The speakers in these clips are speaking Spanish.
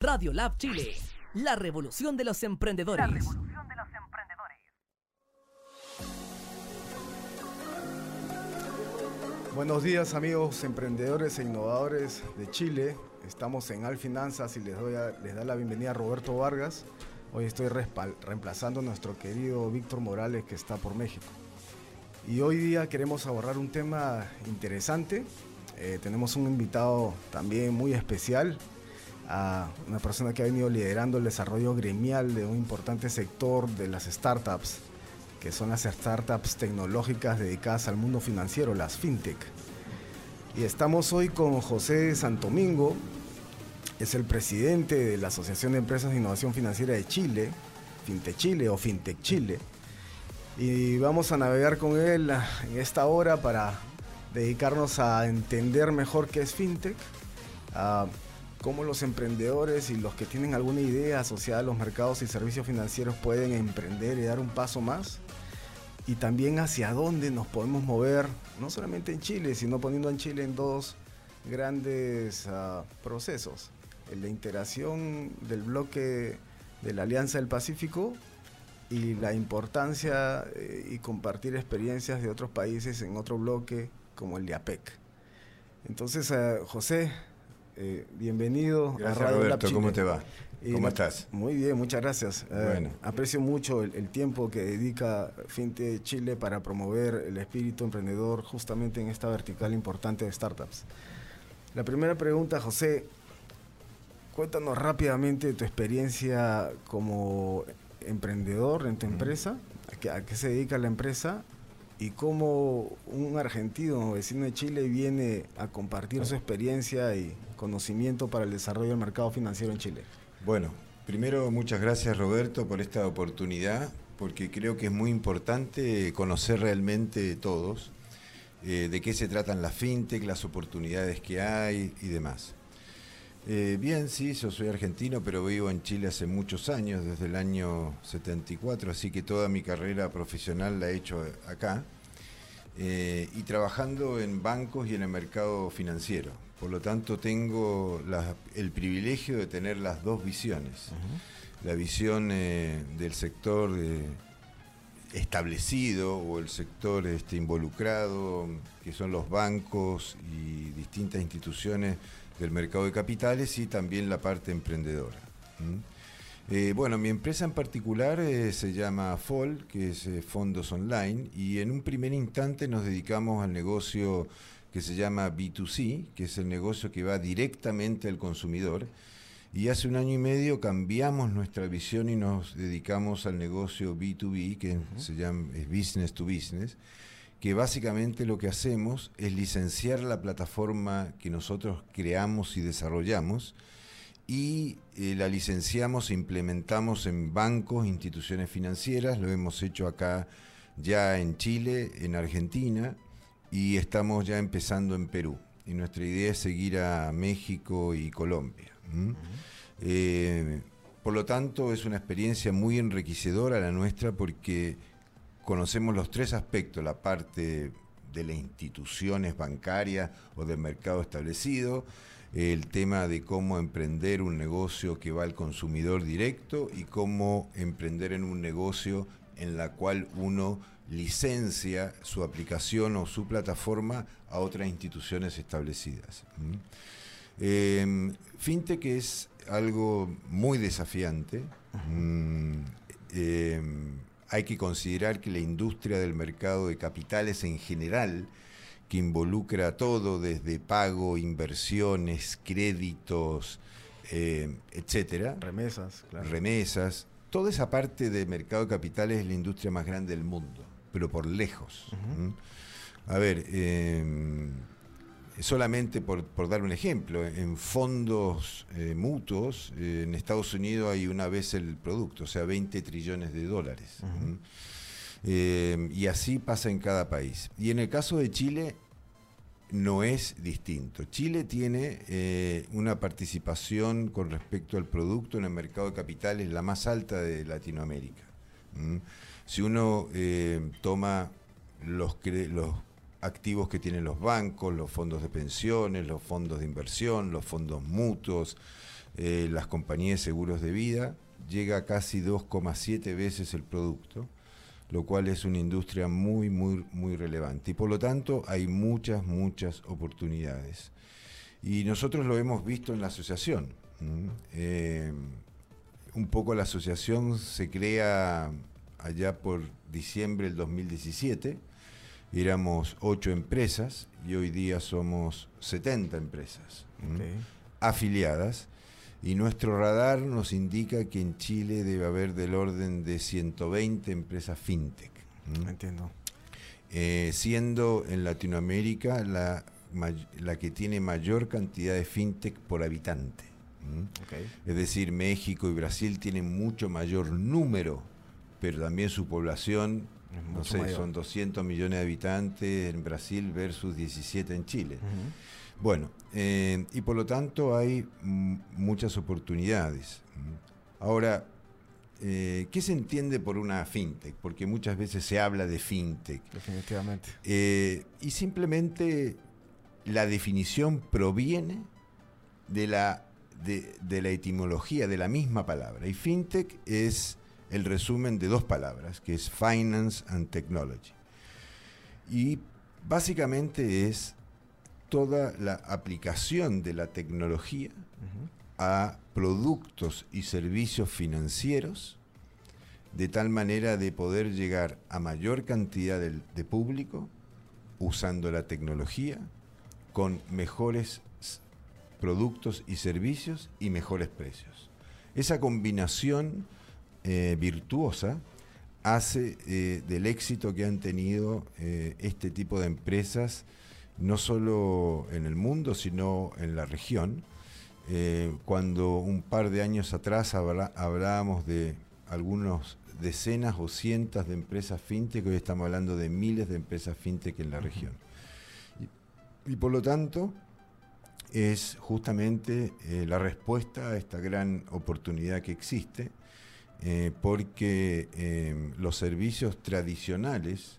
Radio Lab Chile, la revolución de los emprendedores. Buenos días amigos emprendedores e innovadores de Chile. Estamos en Alfinanzas y les, doy les da la bienvenida a Roberto Vargas. Hoy estoy reemplazando a nuestro querido Víctor Morales que está por México. Y hoy día queremos abordar un tema interesante. Eh, tenemos un invitado también muy especial, a una persona que ha venido liderando el desarrollo gremial de un importante sector de las startups, que son las startups tecnológicas dedicadas al mundo financiero, las fintech. Y estamos hoy con José Santomingo, es el presidente de la Asociación de Empresas de Innovación Financiera de Chile, Fintech Chile o Fintech Chile. Y vamos a navegar con él en esta hora para dedicarnos a entender mejor qué es Fintech, cómo los emprendedores y los que tienen alguna idea asociada a los mercados y servicios financieros pueden emprender y dar un paso más. Y también hacia dónde nos podemos mover, no solamente en Chile, sino poniendo en Chile en dos grandes ah, procesos la integración del bloque de la Alianza del Pacífico y la importancia eh, y compartir experiencias de otros países en otro bloque como el de APEC. Entonces, eh, José, eh, bienvenido a Radio Roberto, ¿cómo te va? ¿Cómo estás? Muy bien, muchas gracias. Bueno. aprecio mucho el, el, tiempo que dedica Finte Chile para promover el espíritu emprendedor justamente en esta vertical importante de startups. La primera pregunta, José, Cuéntanos rápidamente tu experiencia como emprendedor en tu empresa, a qué, se dedica la empresa y cómo un argentino vecino de Chile viene a compartir su experiencia y conocimiento para el desarrollo del mercado financiero en Chile. Bueno, primero muchas gracias Roberto por esta oportunidad, porque creo que es muy importante conocer realmente todos eh, de qué se tratan las fintech, las oportunidades que hay y demás. Eh, bien, sí, yo soy argentino, pero vivo en Chile hace muchos años, desde el año 74, así que toda mi carrera profesional la he hecho acá. Eh, y trabajando en bancos y en el mercado financiero. Por lo tanto, tengo el privilegio de tener las dos visiones. La visión eh, del sector establecido o el sector este, involucrado, que son los bancos y distintas instituciones del mercado de capitales y también la parte emprendedora. Eh, bueno, mi empresa en particular eh, se llama FOL, que es eh, Fondos Online, y en un primer instante nos dedicamos al negocio que se llama B2C, que es el negocio que va directamente al consumidor. Y hace un año y medio cambiamos nuestra visión y nos dedicamos al negocio B2B, que se llama es Business to Business que básicamente lo que hacemos es licenciar la plataforma que nosotros creamos y desarrollamos y eh, la licenciamos e implementamos en bancos, instituciones financieras, lo hemos hecho acá ya en Chile, en Argentina y estamos ya empezando en Perú. Y nuestra idea es seguir a México y Colombia. Eh, por lo tanto, es una experiencia muy enriquecedora la nuestra porque conocemos los tres aspectos, la parte de las instituciones bancarias o del mercado establecido, el tema de cómo emprender un negocio que va al consumidor directo y cómo emprender en un negocio en la cual uno licencia su aplicación o su plataforma a otras instituciones establecidas. Em, fintech es algo muy desafiante hay que considerar que la industria del mercado de capitales en general, que involucra todo desde pago, inversiones, créditos, eh, etcétera. Remesas, claro. Remesas. Toda esa parte del mercado de capitales es la industria más grande del mundo, pero por lejos. A ver, eh, solamente por, dar un ejemplo, en fondos eh, mutuos, eh, en Estados Unidos hay una vez el producto, o sea, 20 trillones de dólares. Eh, y así pasa en cada país. Y en el caso de Chile no es distinto. Chile tiene una participación con respecto al producto en el mercado de capitales la más alta de Latinoamérica. Si uno toma los, los activos que tienen los bancos, los fondos de pensiones, los fondos de inversión, los fondos mutuos, eh, las compañías de seguros de vida, llega a casi 2,7 veces el producto, lo cual es una industria muy, muy, muy relevante. Y por lo tanto hay muchas, muchas oportunidades. Y nosotros lo hemos visto en la asociación. Eh, un poco la asociación se crea allá por diciembre del 2017. Éramos ocho empresas y hoy día somos 70 empresas afiliadas. Y nuestro radar nos indica que en Chile debe haber del orden de 120 empresas fintech. Entiendo. Eh, siendo en Latinoamérica la, la que tiene mayor cantidad de fintech por habitante. Es decir, México y Brasil tienen mucho mayor número, pero también su población, no sé, son 200 millones de habitantes en Brasil versus 17 en Chile. Bueno, eh, y por lo tanto hay muchas oportunidades. Ahora, eh, ¿qué se entiende por una fintech? Porque muchas veces se habla de fintech. Definitivamente. Eh, y simplemente la definición proviene de la, de, la etimología de la misma palabra. Y fintech es el resumen de dos palabras, que es finance and technology. Y básicamente es toda la aplicación de la tecnología a productos y servicios financieros de tal manera de poder llegar a mayor cantidad de público usando la tecnología con mejores productos y servicios y mejores precios. Esa combinación eh, virtuosa hace eh, del éxito que han tenido eh, este tipo de empresas, no solo en el mundo, sino en la región. cuando un par de años atrás hablábamos de algunos decenas o cientos de empresas fintech, hoy estamos hablando de miles de empresas fintech en la región. Y por lo tanto, es justamente eh, la respuesta a esta gran oportunidad que existe, eh, porque eh, los servicios tradicionales,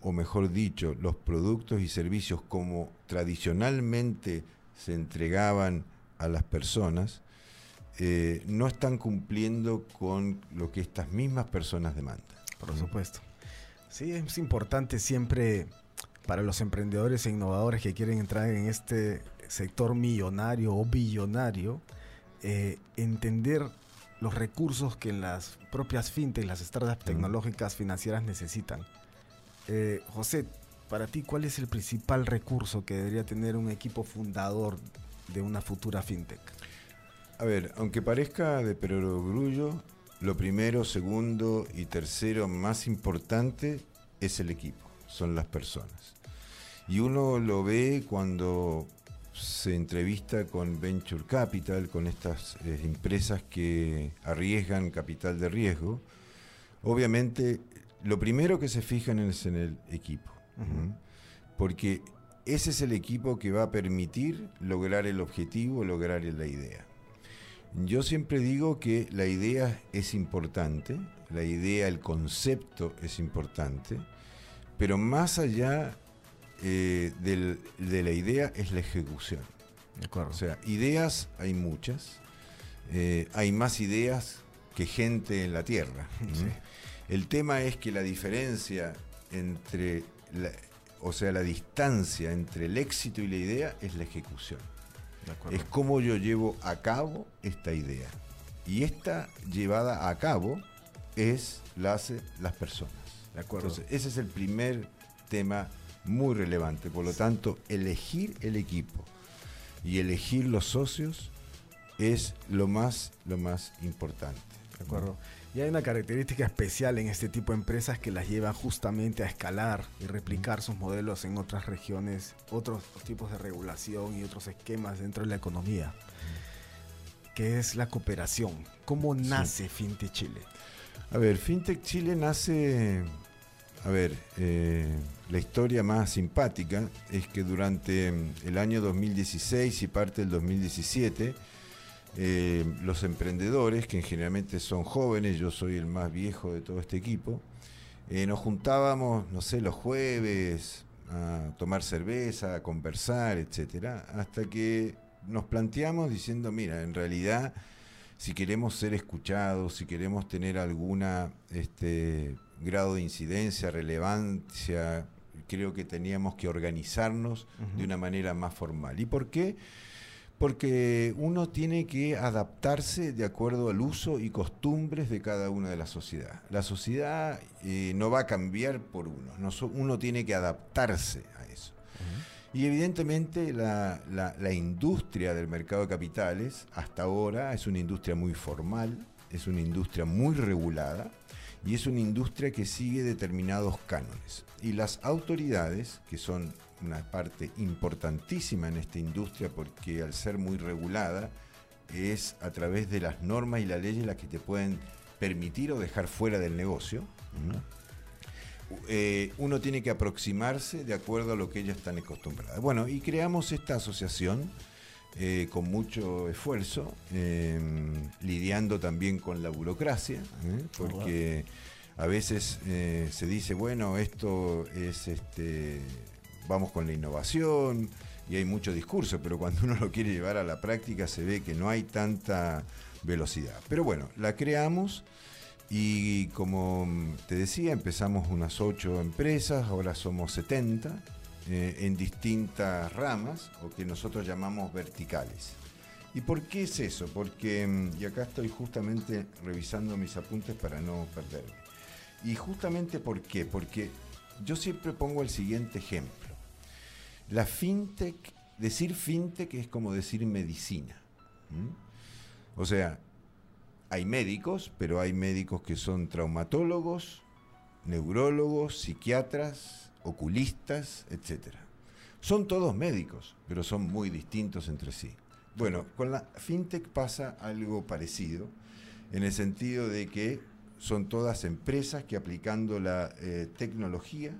o mejor dicho, los productos y servicios como tradicionalmente se entregaban a las personas, no están cumpliendo con lo que estas mismas personas demandan. Por supuesto. Sí, es importante siempre para los emprendedores e innovadores que quieren entrar en este sector millonario o billonario, eh, entender los recursos que las propias fintech, las startups tecnológicas financieras necesitan. Eh, José, para ti, ¿cuál es el principal recurso que debería tener un equipo fundador de una futura fintech? A ver, aunque parezca de perogrullo, lo primero, segundo y tercero más importante es el equipo, son las personas. Y uno lo ve cuando se entrevista con Venture Capital, con estas eh, empresas que arriesgan capital de riesgo. Obviamente, lo primero que se fijan es en el equipo, porque ese es el equipo que va a permitir lograr el objetivo, lograr la idea. Yo siempre digo que la idea es importante, la idea, el concepto es importante, pero más allá eh, de la idea es la ejecución. O sea, ideas hay muchas, eh, hay más ideas que gente en la Tierra. El tema es que la diferencia entre, o sea, la distancia entre el éxito y la idea es la ejecución. Es cómo yo llevo a cabo esta idea. Y esta llevada a cabo es la hace las personas. De acuerdo. Entonces, ese es el primer tema muy relevante. Por lo tanto, elegir el equipo y elegir los socios es lo más, lo más importante. De acuerdo. Y hay una característica especial en este tipo de empresas que las lleva justamente a escalar y replicar sus modelos en otras regiones, otros tipos de regulación y otros esquemas dentro de la economía, que es la cooperación. ¿Cómo nace FinTech Chile? A ver, FinTech Chile nace a ver, eh, la historia más simpática es que durante mm, el año 2016 y parte del 2017, eh, los emprendedores, que generalmente son jóvenes, yo soy el más viejo de todo este equipo, eh, nos juntábamos, no sé, los jueves a tomar cerveza, a conversar, etcétera, hasta que nos planteamos diciendo, mira, en realidad, si queremos ser escuchados, si queremos tener alguna este, grado de incidencia, relevancia, creo que teníamos que organizarnos de una manera más formal. ¿Y por qué? Porque uno tiene que adaptarse de acuerdo al uso y costumbres de cada una de las sociedades. La sociedad eh, no va a cambiar por uno, uno tiene que adaptarse a eso. Y evidentemente la, la, industria del mercado de capitales hasta ahora es una industria muy formal, es una industria muy regulada y es una industria que sigue determinados cánones. Y las autoridades, que son una parte importantísima en esta industria porque al ser muy regulada, es a través de las normas y las leyes las que te pueden permitir o dejar fuera del negocio. Eh, uno tiene que aproximarse de acuerdo a lo que ellas están acostumbradas. Bueno, y creamos esta asociación eh, con mucho esfuerzo, em, lidiando también con la burocracia, ¿eh? porque a veces se dice, bueno, esto es este vamos con la innovación y hay mucho discurso, pero cuando uno lo quiere llevar a la práctica se ve que no hay tanta velocidad. Pero bueno, la creamos y como te decía, empezamos unas ocho empresas, ahora somos 70 eh, en distintas ramas o que nosotros llamamos verticales. ¿Y por qué es eso? Porque, mm, y acá estoy justamente revisando mis apuntes para no perderme. Y justamente por qué? Porque yo siempre pongo el siguiente ejemplo. La fintech, decir fintech es como decir medicina. O sea, hay médicos, pero hay médicos que son traumatólogos, neurólogos, psiquiatras, oculistas, etc. Son todos médicos, pero son muy distintos entre sí. Bueno, con la fintech pasa algo parecido, en el sentido de que son todas empresas que aplicando la eh, tecnología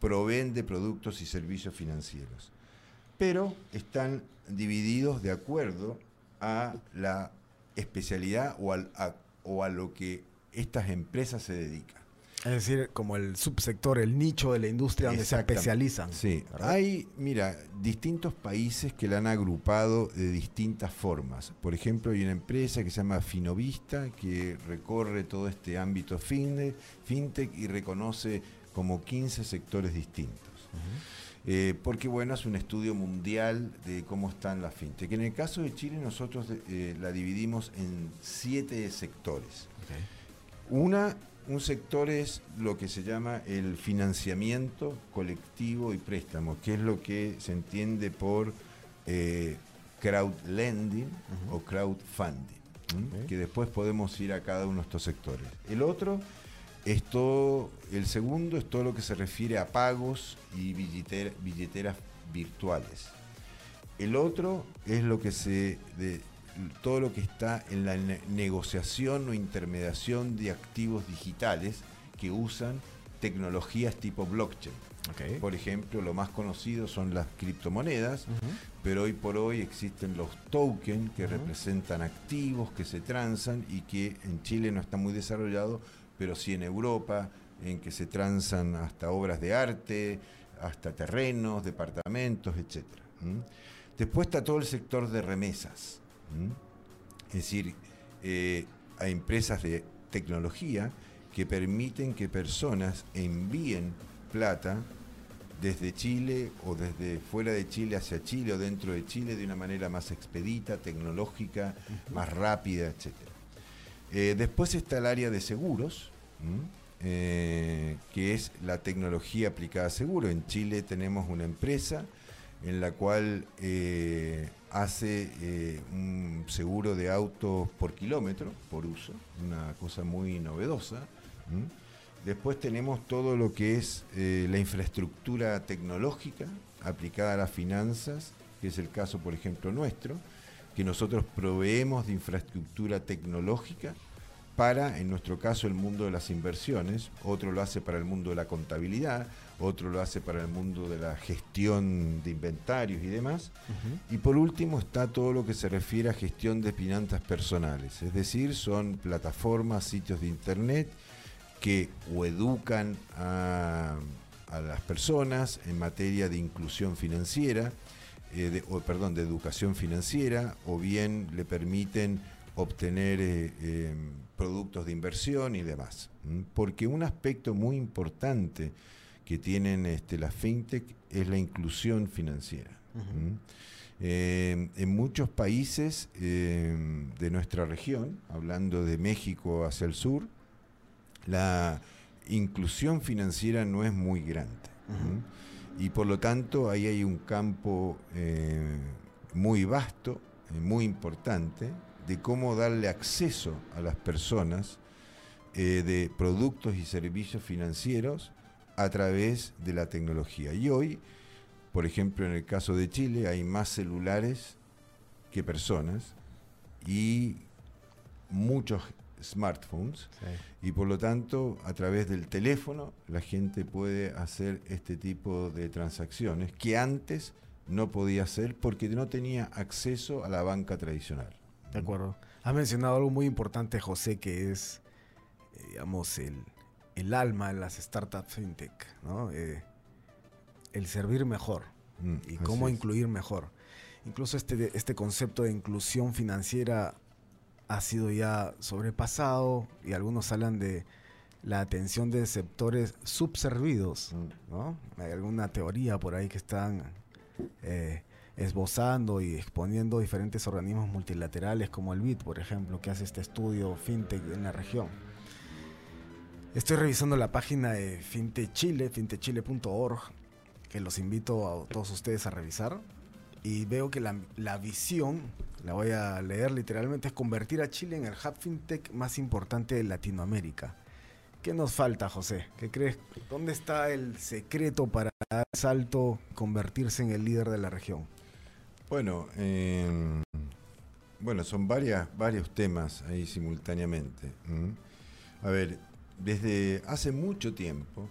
proveen de productos y servicios financieros, pero están divididos de acuerdo a la especialidad o, a, o a lo que estas empresas se dedican. Es decir, como el subsector, el nicho de la industria donde se especializan. Sí, hay, mira, distintos países que la han agrupado de distintas formas. Por ejemplo, hay una empresa que se llama Finovista, que recorre todo este ámbito fintech y reconoce como 15 sectores distintos. Eh, porque bueno, es un estudio mundial de cómo están las fintech. En el caso de Chile nosotros eh, la dividimos en siete sectores. Una, un sector es lo que se llama el financiamiento colectivo y préstamo, que es lo que se entiende por eh, crowdlending o crowdfunding, que después podemos ir a cada uno de estos sectores. El otro esto, el segundo es todo lo que se refiere a pagos y billeteras virtuales. El otro es lo que se de, todo lo que está en la negociación o intermediación de activos digitales que usan tecnologías tipo blockchain. Por ejemplo, lo más conocido son las criptomonedas, pero hoy por hoy existen los tokens que representan activos que se transan y que en Chile no está muy desarrollado, pero sí en Europa, en que se transan hasta obras de arte, hasta terrenos, departamentos, etc. Después está todo el sector de remesas, es decir, eh, hay empresas de tecnología que permiten que personas envíen plata desde Chile o desde fuera de Chile hacia Chile o dentro de Chile de una manera más expedita, tecnológica, más rápida, etc. Eh, después está el área de seguros, eh, que es la tecnología aplicada a seguro. En Chile tenemos una empresa en la cual eh, hace eh, un seguro de autos por kilómetro, por uso, una cosa muy novedosa. Después tenemos todo lo que es la infraestructura tecnológica aplicada a las finanzas, que es el caso, por ejemplo, nuestro, que nosotros proveemos de infraestructura tecnológica para, en nuestro caso, el mundo de las inversiones, otro lo hace para el mundo de la contabilidad, otro lo hace para el mundo de la gestión de inventarios y demás. Y por último está todo lo que se refiere a gestión de finanzas personales, es decir, son plataformas, sitios de internet que o educan a, las personas en materia de inclusión financiera, eh, o, perdón, de educación financiera, o bien le permiten obtener eh, em, productos de inversión y demás. Porque un aspecto muy importante que tienen este, las fintech es la inclusión financiera. en muchos países em, de nuestra región, hablando de México hacia el sur, la inclusión financiera no es muy grande. Y por lo tanto ahí hay un campo eh, muy vasto, eh, muy importante, de cómo darle acceso a las personas eh, de productos y servicios financieros a través de la tecnología. Y hoy, por ejemplo, en el caso de Chile, hay más celulares que personas y muchos smartphones y por lo tanto a través del teléfono la gente puede hacer este tipo de transacciones que antes no podía hacer porque no tenía acceso a la banca tradicional. De acuerdo. Has mencionado algo muy importante, José, que es, eh, digamos, el, el, alma de las startups fintech, ¿no? Eh, el servir mejor mm, y cómo incluir mejor. Incluso este, este concepto de inclusión financiera ha sido ya sobrepasado y algunos hablan de la atención de sectores subservidos, mm. ¿no? Hay alguna teoría por ahí que están eh, esbozando y exponiendo diferentes organismos multilaterales como el BID, por ejemplo, que hace este estudio fintech en la región. Estoy revisando la página de Fintech Chile, fintechchile.org, que los invito a todos ustedes a revisar y veo que la, visión, la voy a leer literalmente, es convertir a Chile en el hub fintech más importante de Latinoamérica. ¿Qué nos falta, José? ¿Qué crees? ¿Dónde está el secreto para dar salto, convertirse en el líder de la región? Bueno, em, bueno, son varios temas ahí simultáneamente. A ver, desde hace mucho tiempo,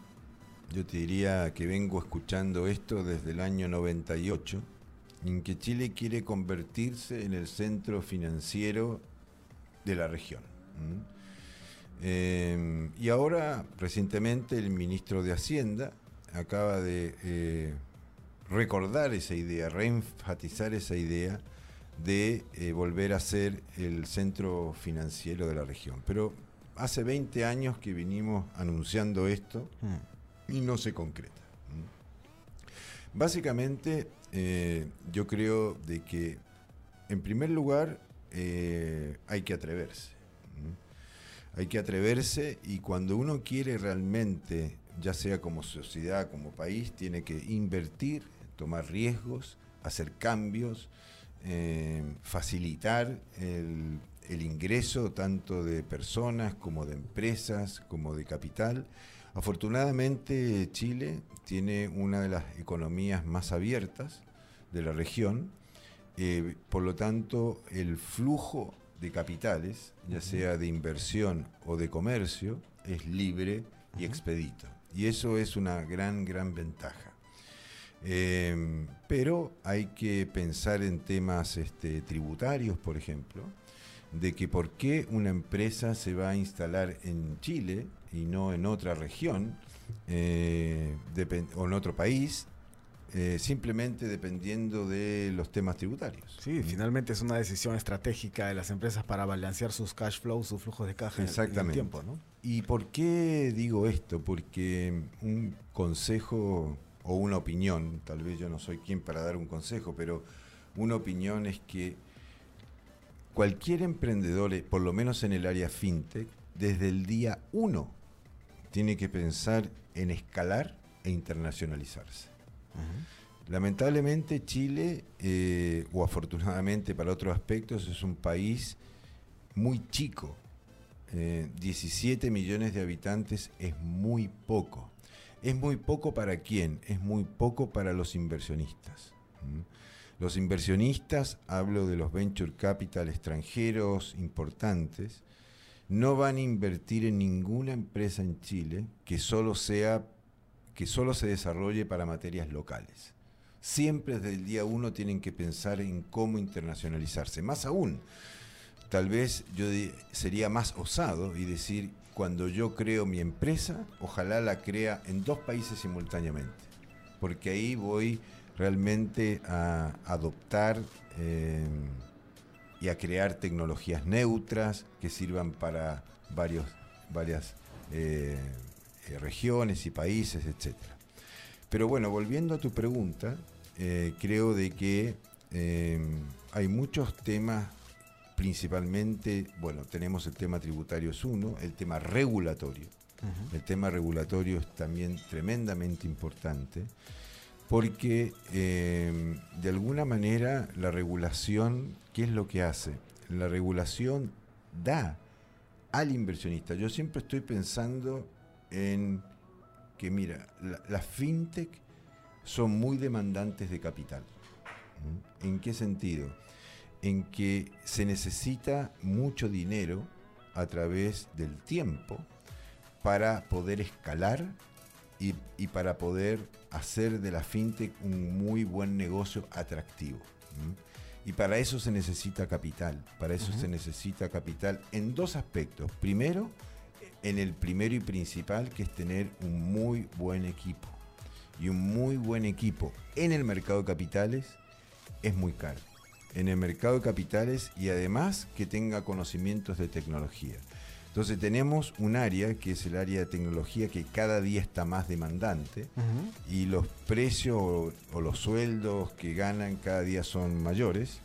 yo te diría que vengo escuchando esto desde el año 98 en que Chile quiere convertirse en el centro financiero de la región. Em, y ahora, recientemente, el ministro de Hacienda acaba de eh, recordar esa idea, reenfatizar esa idea de eh, volver a ser el centro financiero de la región. Pero hace 20 años que vinimos anunciando esto mm. y no se concreta. Básicamente, eh, yo creo de que, en primer lugar, eh, hay que atreverse. Hay que atreverse y cuando uno quiere realmente, ya sea como sociedad, como país, tiene que invertir, tomar riesgos, hacer cambios, eh, facilitar el, el ingreso tanto de personas como de empresas, como de capital. Afortunadamente Chile tiene una de las economías más abiertas de la región, eh, por lo tanto el flujo de capitales, ya sea de inversión o de comercio, es libre y expedito. Y eso es una gran, gran ventaja. Em, pero hay que pensar en temas este, tributarios, por ejemplo, de que por qué una empresa se va a instalar en Chile y no en otra región eh, o en otro país, eh, simplemente dependiendo de los temas tributarios. Sí, finalmente es una decisión estratégica de las empresas para balancear sus cash flows, sus flujos de caja Exactamente. en el tiempo. ¿no? ¿Y por qué digo esto? Porque un consejo o una opinión, tal vez yo no soy quien para dar un consejo, pero una opinión es que cualquier emprendedor, eh, por lo menos en el área fintech, desde el día uno tiene que pensar en escalar e internacionalizarse. Lamentablemente Chile, eh, o afortunadamente para otros aspectos, es un país muy chico. 17 eh, millones de habitantes es muy poco. ¿Es muy poco para quién? Es muy poco para los inversionistas. Los inversionistas, hablo de los venture capital extranjeros importantes, no van a invertir en ninguna empresa en Chile que solo sea que solo se desarrolle para materias locales. Siempre desde el día uno tienen que pensar en cómo internacionalizarse. Más aún, tal vez yo sería más osado y decir, cuando yo creo mi empresa, ojalá la crea en dos países simultáneamente, porque ahí voy realmente a adoptar eh, y a crear tecnologías neutras que sirvan para varios, varias eh, regiones y países, etc. Pero bueno, volviendo a tu pregunta, creo de que hay muchos temas principalmente, bueno, tenemos el tema tributario es uno, el tema regulatorio. El tema regulatorio es también tremendamente importante porque eh, de alguna manera la regulación, ¿qué es lo que hace? La regulación da al inversionista. Yo siempre estoy pensando en que, mira, las fintech son muy demandantes de capital. ¿En qué sentido? en que se necesita mucho dinero a través del tiempo para poder escalar y, para poder hacer de la fintech un muy buen negocio atractivo. Y para eso se necesita capital, para eso se necesita capital en dos aspectos. Primero, en el primero y principal, que es tener un muy buen equipo. Y un muy buen equipo en el mercado de capitales es muy caro en el mercado de capitales y además que tenga conocimientos de tecnología. Entonces tenemos un área que es el área de tecnología que cada día está más demandante y los precios o, los sueldos que ganan cada día son mayores.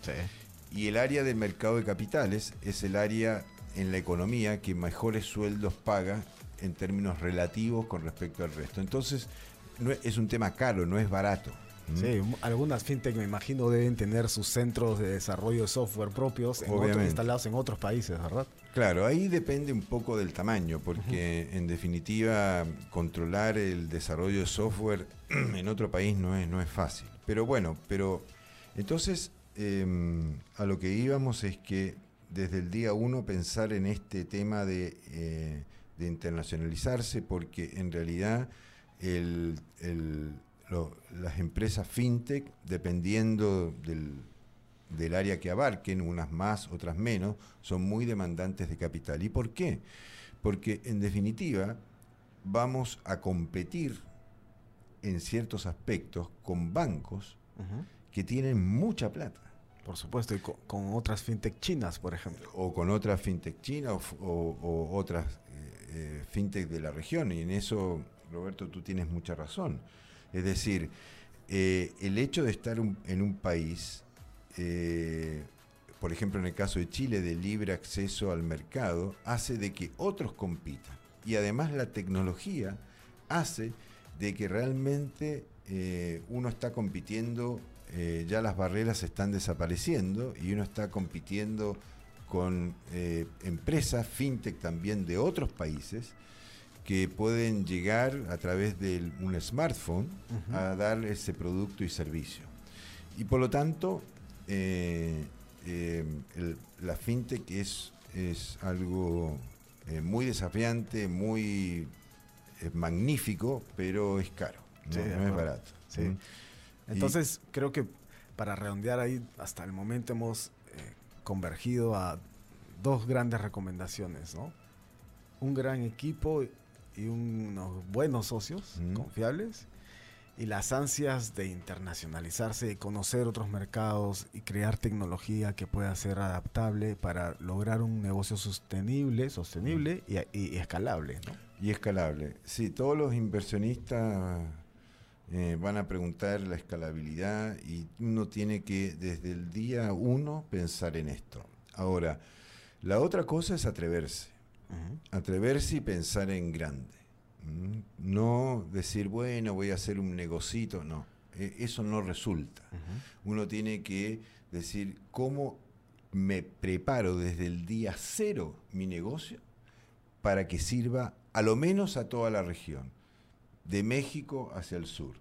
Y el área del mercado de capitales es el área en la economía que mejores sueldos paga en términos relativos con respecto al resto. Entonces no es un tema caro, no es barato. Sí, algunas fintech me imagino deben tener sus centros de desarrollo de software propios instalados en otros países, ¿verdad? Claro, ahí depende un poco del tamaño, porque en definitiva controlar el desarrollo de software en otro país no es, no es fácil. Pero bueno, pero entonces em, a lo que íbamos es que desde el día uno pensar en este tema de, eh, de internacionalizarse, porque en realidad el, el las empresas fintech, dependiendo del, área que abarquen, unas más, otras menos, son muy demandantes de capital. ¿Y por qué? Porque en definitiva vamos a competir en ciertos aspectos con bancos que tienen mucha plata. Por supuesto, y con, otras fintech chinas, por ejemplo. O con otras fintech chinas o, otras eh, eh, fintech de la región. Y en eso, Roberto, tú tienes mucha razón. Es decir, eh, el hecho de estar en un país, eh, por ejemplo en el caso de Chile, de libre acceso al mercado, hace de que otros compitan. Y además la tecnología hace de que realmente eh, uno está compitiendo, ya las barreras están desapareciendo y uno está compitiendo con empresas, fintech también de otros países, que pueden llegar a través de un smartphone a dar ese producto y servicio. Y por lo tanto, eh, eh, la fintech es, es algo eh, muy desafiante, muy magnífico, pero es caro, no, es barato. Entonces, creo que para redondear ahí, hasta el momento hemos convergido a dos grandes recomendaciones, ¿no? Un gran equipo y unos buenos socios confiables y las ansias de internacionalizarse, de conocer otros mercados y crear tecnología que pueda ser adaptable para lograr un negocio sostenible, sostenible y, escalable. Y escalable. Sí, todos los inversionistas eh, van a preguntar la escalabilidad y uno tiene que desde el día uno pensar en esto. Ahora, la otra cosa es atreverse. Atreverse y pensar en grande. No decir, bueno, voy a hacer un negocito, no. E, eso no resulta. Uno tiene que decir, ¿cómo me preparo desde el día cero mi negocio para que sirva a lo menos a toda la región, de México hacia el sur?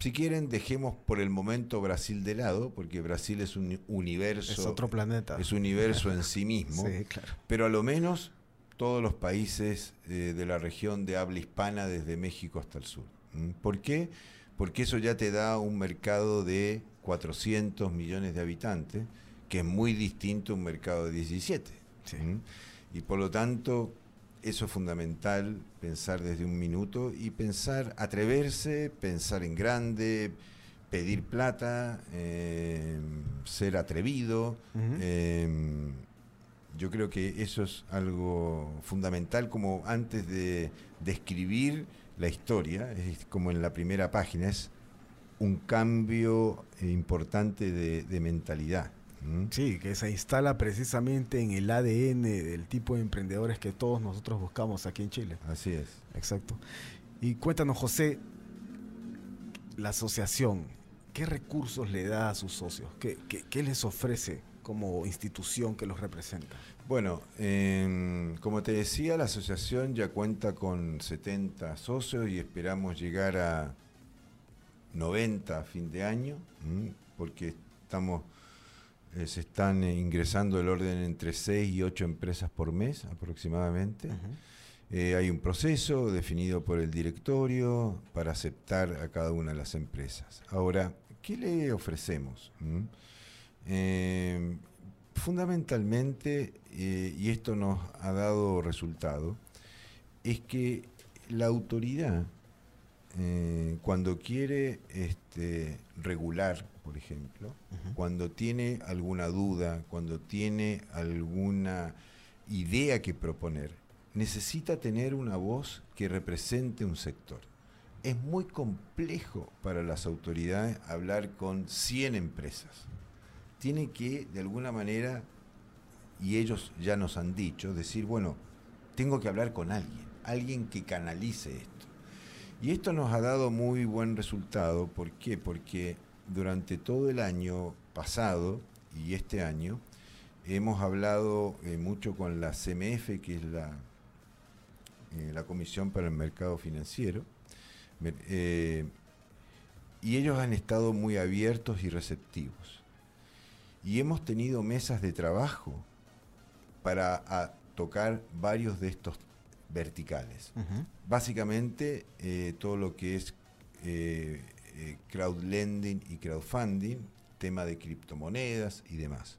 Si quieren, dejemos por el momento Brasil de lado, porque Brasil es un universo. Es otro planeta. Es un universo en sí mismo. Sí, claro. Pero a lo menos todos los países eh, de la región de habla hispana, desde México hasta el sur. ¿Por qué? Porque eso ya te da un mercado de 400 millones de habitantes, que es muy distinto a un mercado de 17. Y por lo tanto, eso es fundamental, pensar desde un minuto y pensar, atreverse, pensar en grande, pedir plata, eh, ser atrevido. eh, yo creo que eso es algo fundamental, como antes de, de escribir la historia, es como en la primera página, es un cambio importante de, de mentalidad. Sí, que se instala precisamente en el ADN del tipo de emprendedores que todos nosotros buscamos aquí en Chile. Así es. Exacto. Y cuéntanos, José, la asociación, ¿qué recursos le da a sus socios? ¿Qué, qué- qué les ofrece como institución que los representa? Bueno, em, como te decía, la asociación ya cuenta con 70 socios y esperamos llegar a 90 a fin de año, porque estamos, eh, se están ingresando el orden entre 6 y 8 empresas por mes aproximadamente. Eh, hay un proceso definido por el directorio para aceptar a cada una de las empresas. Ahora, ¿qué le ofrecemos? ¿Mm? Eh, fundamentalmente, eh, y esto nos ha dado resultado, es que la autoridad, eh, cuando quiere este, regular, por ejemplo, cuando tiene alguna duda, cuando tiene alguna idea que proponer, necesita tener una voz que represente un sector. Es muy complejo para las autoridades hablar con 100 empresas. Tiene que, de alguna manera, y ellos ya nos han dicho, decir, bueno, tengo que hablar con alguien, alguien que canalice esto. Y esto nos ha dado muy buen resultado. ¿Por qué? Porque durante todo el año pasado y este año hemos hablado eh, mucho con la CMF, que es la, eh, la Comisión para el Mercado Financiero, eh, y ellos han estado muy abiertos y receptivos. Y hemos tenido mesas de trabajo para a, tocar varios de estos verticales. Básicamente eh, todo lo que es eh, eh, crowdlending y crowdfunding, tema de criptomonedas y demás.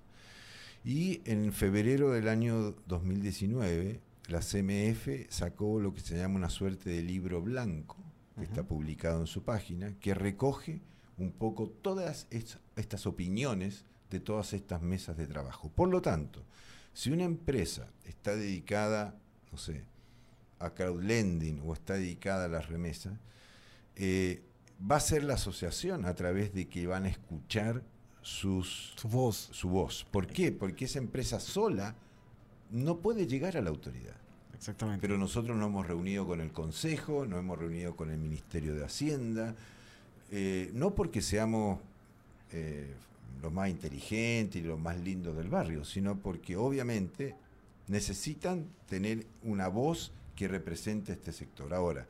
Y en febrero del año 2019, la CMF sacó lo que se llama una suerte de libro blanco, que está publicado en su página, que recoge un poco todas es- estas opiniones de todas estas mesas de trabajo. Por lo tanto, si una empresa está dedicada, no sé, a crowdlending o está dedicada a las remesas, eh, va a ser la asociación a través de que van a escuchar sus, Su voz. su voz. ¿Por qué? Porque esa empresa sola no puede llegar a la autoridad. Exactamente. Pero nosotros nos hemos reunido con el Consejo, nos hemos reunido con el Ministerio de Hacienda, eh, no porque seamos eh, los más inteligentes y los más lindos del barrio, sino porque obviamente necesitan tener una voz que represente este sector. Ahora,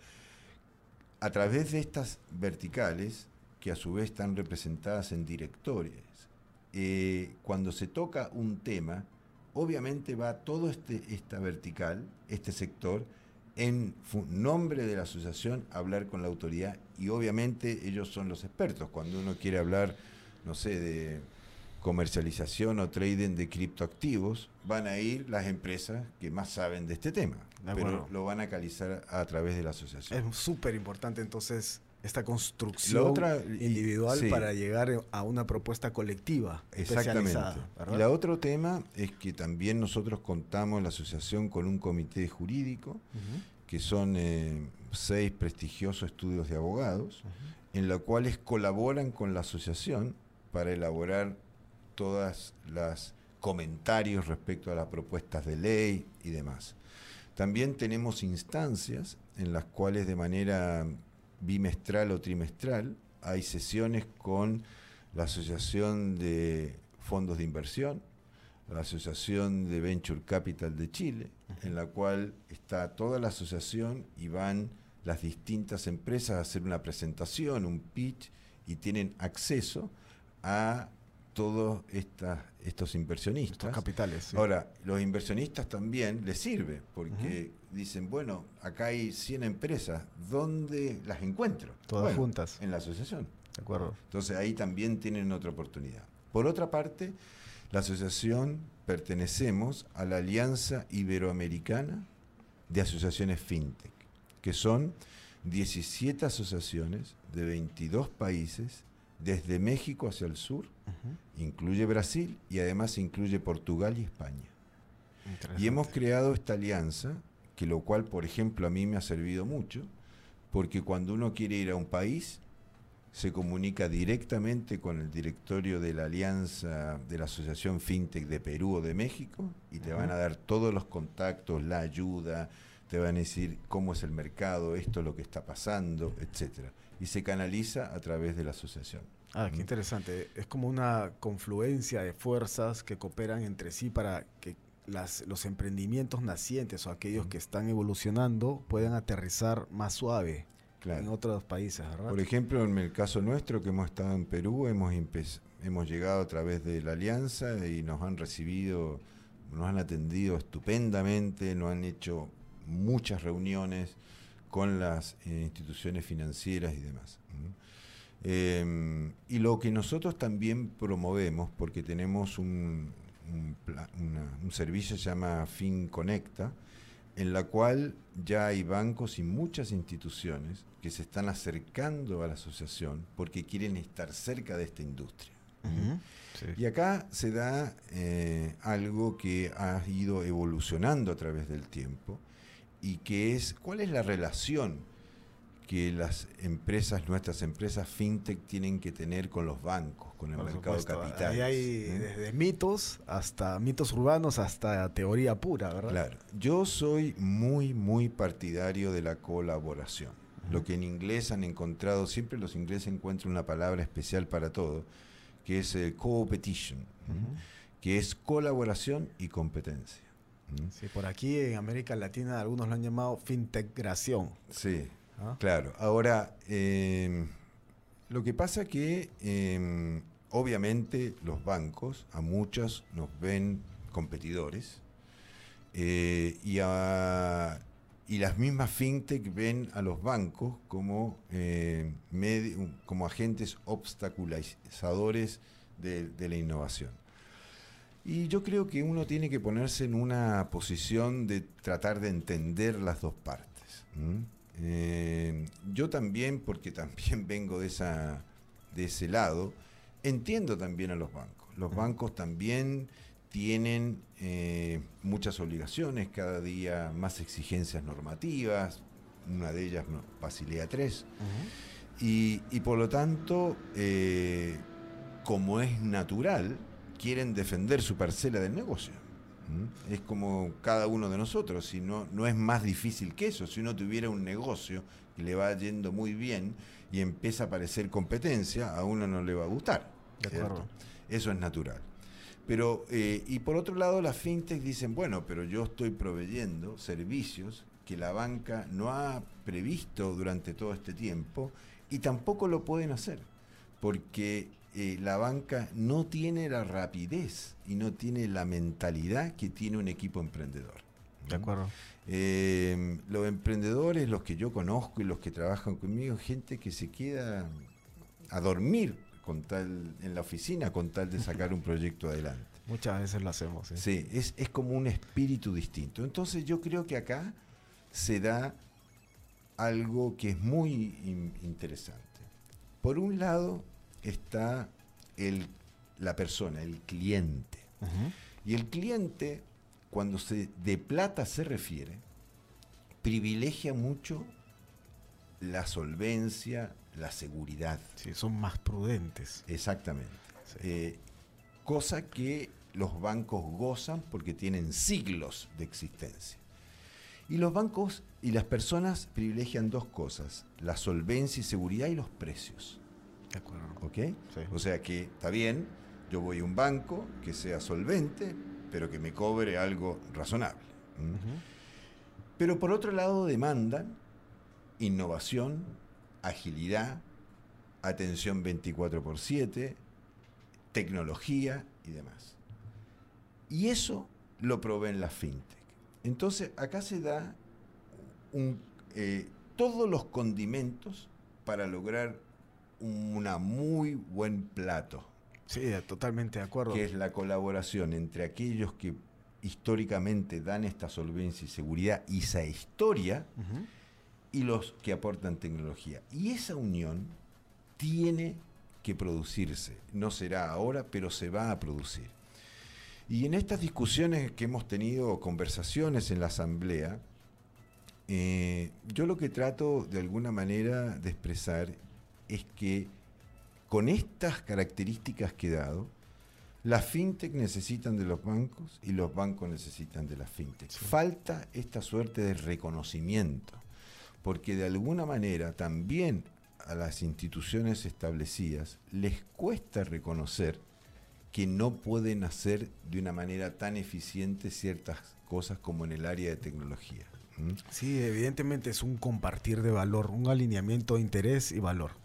a través de estas verticales, que a su vez están representadas en directorios, eh, cuando se toca un tema, obviamente va todo este, esta vertical, este sector, en nombre de la asociación a hablar con la autoridad y obviamente ellos son los expertos. Cuando uno quiere hablar, no sé, de comercialización o trading de criptoactivos, van a ir las empresas que más saben de este tema, De pero lo van a canalizar a través de la asociación. Es súper importante entonces esta construcción otra- individual sí. para llegar a una propuesta colectiva. Exactamente. Y la otro tema es que también nosotros contamos en la asociación con un comité jurídico, que son eh, seis prestigiosos estudios de abogados, en los cuales colaboran con la asociación para elaborar todas las comentarios respecto a las propuestas de ley y demás. También tenemos instancias en las cuales de manera bimestral o trimestral hay sesiones con la Asociación de Fondos de Inversión, la Asociación de Venture Capital de Chile, en la cual está toda la asociación y van las distintas empresas a hacer una presentación, un pitch, y tienen acceso a todos estas, estos inversionistas. Estos capitales. sí. Ahora, los inversionistas también les sirve, porque dicen, bueno, acá hay 100 empresas, ¿dónde las encuentro? Todas Bueno, juntas. En la asociación. De acuerdo. Entonces ahí también tienen otra oportunidad. Por otra parte, la asociación pertenecemos a la Alianza Iberoamericana de Asociaciones FinTech, que son 17 asociaciones de 22 países desde México hacia el sur, incluye Brasil y además incluye Portugal y España. Y hemos creado esta alianza, que lo cual, por ejemplo, a mí me ha servido mucho, porque cuando uno quiere ir a un país, se comunica directamente con el directorio de la alianza de la Asociación FinTech de Perú o de México y te van a dar todos los contactos, la ayuda, te van a decir cómo es el mercado, esto es lo que está pasando, etcétera. Y se canaliza a través de la asociación. Ah, qué interesante. Es como una confluencia de fuerzas que cooperan entre sí para que las, los emprendimientos nacientes o aquellos que están evolucionando puedan aterrizar más suave en otros países, ¿verdad? Por ejemplo, en el caso nuestro, que hemos estado en Perú, hemos, hemos llegado a través de la alianza y nos han recibido, nos han atendido estupendamente, nos han hecho muchas reuniones con las eh, instituciones financieras y demás. Em, y lo que nosotros también promovemos, porque tenemos un, un, servicio que se llama FinConecta, en la cual ya hay bancos y muchas instituciones que se están acercando a la asociación porque quieren estar cerca de esta industria. Y acá se da eh, algo que ha ido evolucionando a través del tiempo y que es cuál es la relación que las empresas, nuestras empresas fintech tienen que tener con los bancos, con el mercado de capitales. Ahí hay desde mitos hasta mitos urbanos hasta teoría pura, ¿verdad? Claro. Yo soy muy, muy partidario de la colaboración. Lo que en inglés han encontrado, siempre los ingleses encuentran una palabra especial para todo, que es el competition, que es colaboración y competencia. Sí, por aquí en América Latina algunos lo han llamado fintegración. Sí, ¿Ah? claro. Ahora, em, lo que pasa que em, obviamente los bancos a muchos nos ven competidores eh, y, y las mismas fintech ven a los bancos como, eh, como agentes obstaculizadores de la innovación. Y yo creo que uno tiene que ponerse en una posición de tratar de entender las dos partes. Eh, yo también, porque también vengo de, esa, de ese lado, entiendo también a los bancos. Los bancos también tienen eh, muchas obligaciones, cada día más exigencias normativas, una de ellas Basilea 3. y, por lo tanto, eh, como es natural, quieren defender su parcela del negocio. Es como cada uno de nosotros, si no, no es más difícil que eso. Si uno tuviera un negocio que le va yendo muy bien y empieza a aparecer competencia, a uno no le va a gustar. Eso es natural. Pero, eh, y por otro lado, las fintech dicen, bueno, pero yo estoy proveyendo servicios que la banca no ha previsto durante todo este tiempo y tampoco lo pueden hacer, porque eh, la banca no tiene la rapidez y no tiene la mentalidad que tiene un equipo emprendedor. De acuerdo. Eh, los emprendedores, los que yo conozco y los que trabajan conmigo, gente que se queda a dormir con tal en la oficina con tal de sacar un proyecto adelante. Muchas veces lo hacemos. Sí, es, es como un espíritu distinto. Entonces yo creo que acá se da algo que es muy interesante. Por un lado, está el, la persona, el cliente. Y el cliente, cuando se, de plata se refiere, privilegia mucho la solvencia, la seguridad. Sí, son más prudentes. Exactamente. Eh, cosa que los bancos gozan porque tienen siglos de existencia. Y los bancos y las personas privilegian dos cosas, la solvencia y seguridad y los precios. De acuerdo. ¿Ok? O sea que está bien, yo voy a un banco que sea solvente, pero que me cobre algo razonable. Pero por otro lado demandan innovación, agilidad, atención 24 por 7, tecnología y demás. Y eso lo proveen las fintech. Entonces acá se da eh, todos los condimentos para lograr una muy buen plato. Sí, totalmente de acuerdo. Que es la colaboración entre aquellos que históricamente dan esta solvencia y seguridad y esa historia y los que aportan tecnología. Y esa unión tiene que producirse. No será ahora, pero se va a producir. Y en estas discusiones que hemos tenido, conversaciones en la Asamblea, eh, yo lo que trato de alguna manera de expresar es que con estas características que he dado, las fintech necesitan de los bancos y los bancos necesitan de las fintech. Falta esta suerte de reconocimiento, porque de alguna manera también a las instituciones establecidas les cuesta reconocer que no pueden hacer de una manera tan eficiente ciertas cosas como en el área de tecnología. Sí, evidentemente es un compartir de valor, un alineamiento de interés y valor.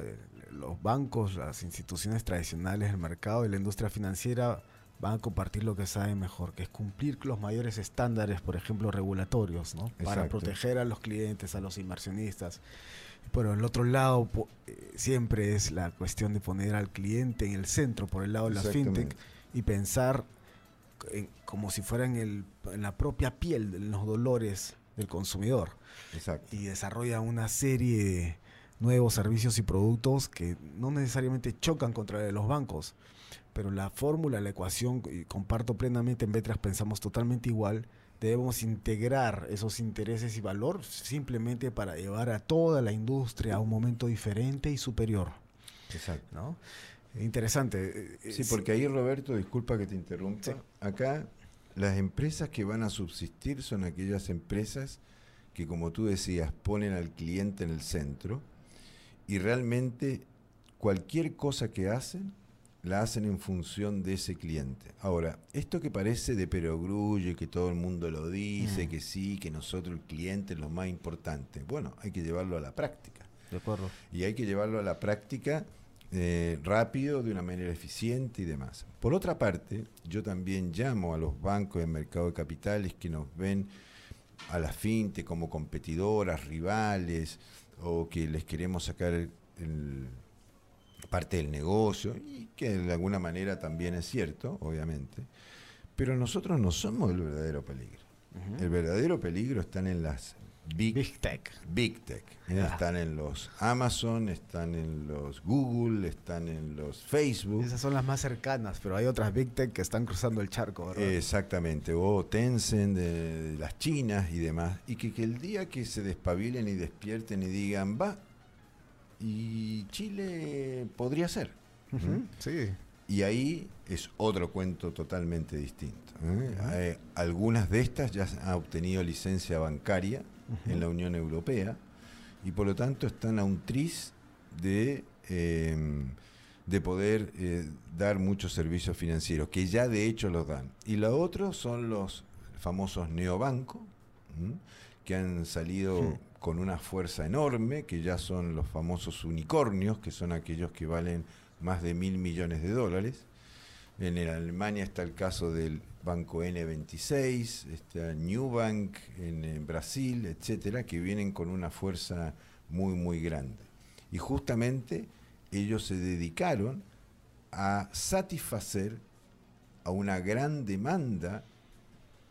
Eh, los bancos, las instituciones tradicionales del mercado y la industria financiera van a compartir lo que saben mejor, que es cumplir los mayores estándares, por ejemplo, regulatorios, ¿no? para proteger a los clientes, a los inversionistas. Pero el otro lado eh, siempre es la cuestión de poner al cliente en el centro, por el lado de la fintech, y pensar como si fuera en, el, en la propia piel, en los dolores del consumidor. Y desarrolla una serie de nuevos servicios y productos que no necesariamente chocan contra los bancos, pero la fórmula, la ecuación, y comparto plenamente en Betras, pensamos totalmente igual, debemos integrar esos intereses y valor simplemente para llevar a toda la industria a un momento diferente y superior. Exacto. ¿no? Interesante. Sí, porque ahí Roberto, disculpa que te interrumpa, acá las empresas que van a subsistir son aquellas empresas que, como tú decías, ponen al cliente en el centro y realmente cualquier cosa que hacen la hacen en función de ese cliente. Ahora, esto que parece de perogrullo que todo el mundo lo dice, mm. que sí, que nosotros el cliente es lo más importante, bueno, hay que llevarlo a la práctica. De acuerdo. Y hay que llevarlo a la práctica eh, rápido, de una manera eficiente y demás. Por otra parte, yo también llamo a los bancos de mercado de capitales que nos ven a la finte como competidoras, rivales, o que les queremos sacar el, parte del negocio, y que de alguna manera también es cierto, obviamente, pero nosotros no somos el verdadero peligro. El verdadero peligro está en las Big, Tech. Big Tech. Están en los Amazon, están en los Google, están en los Facebook. Esas son las más cercanas, pero hay otras Big Tech que están cruzando el charco, ¿verdad? Exactamente, o Tencent de, las chinas y demás. Y que, el día que se despabilen y despierten y digan, va, y Chile podría ser. Sí. Y ahí es otro cuento totalmente distinto. ¿eh? Eh, algunas de estas ya han obtenido licencia bancaria en la Unión Europea y por lo tanto están a un tris de, em, de poder eh, dar muchos servicios financieros, que ya de hecho los dan. Y lo otro son los famosos neobancos, que han salido con una fuerza enorme, que ya son los famosos unicornios, que son aquellos que valen más de mil millones de dólares. En Alemania está el caso del Banco N26, está Newbank en, en Brasil, etcétera, que vienen con una fuerza muy, muy grande. Y justamente ellos se dedicaron a satisfacer a una gran demanda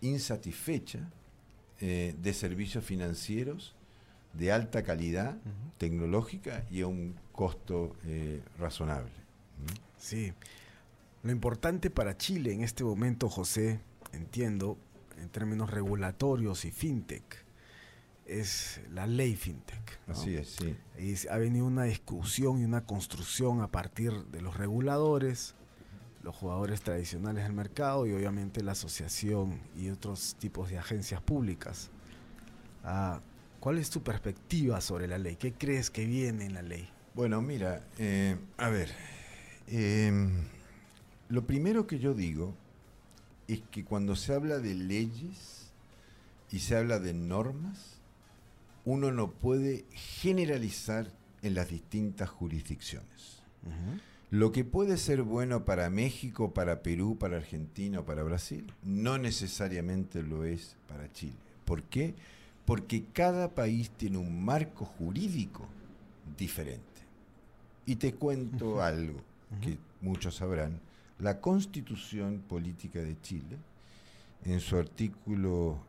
insatisfecha eh, de servicios financieros de alta calidad tecnológica y a un costo eh, razonable. Sí. Lo importante para Chile en este momento, José, entiendo, en términos regulatorios y fintech, es la ley fintech. Así es, sí. Y ha venido una discusión y una construcción a partir de los reguladores, los jugadores tradicionales del mercado y obviamente la asociación y otros tipos de agencias públicas. Ah, ¿Cuál es tu perspectiva sobre la ley? ¿Qué crees que viene en la ley? Bueno, mira, eh, a ver, em, lo primero que yo digo es que cuando se habla de leyes y se habla de normas, uno no puede generalizar en las distintas jurisdicciones. Lo que puede ser bueno para México, para Perú, para Argentina o para Brasil, no necesariamente lo es para Chile. ¿Por qué? Porque cada país tiene un marco jurídico diferente. Y te cuento algo que muchos sabrán la Constitución Política de Chile, en su artículo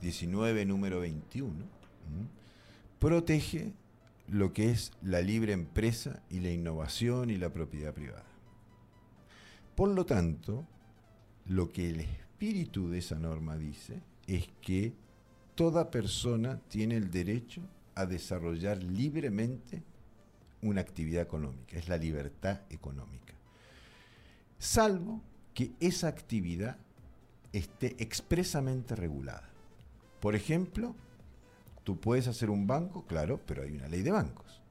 19, eh, número 21, protege lo que es la libre empresa y la innovación y la propiedad privada. Por lo tanto, lo que el espíritu de esa norma dice es que toda persona tiene el derecho a desarrollar libremente una actividad económica, es la libertad económica. Salvo que esa actividad esté expresamente regulada. Por ejemplo, tú puedes hacer un banco, claro, pero hay una ley de bancos.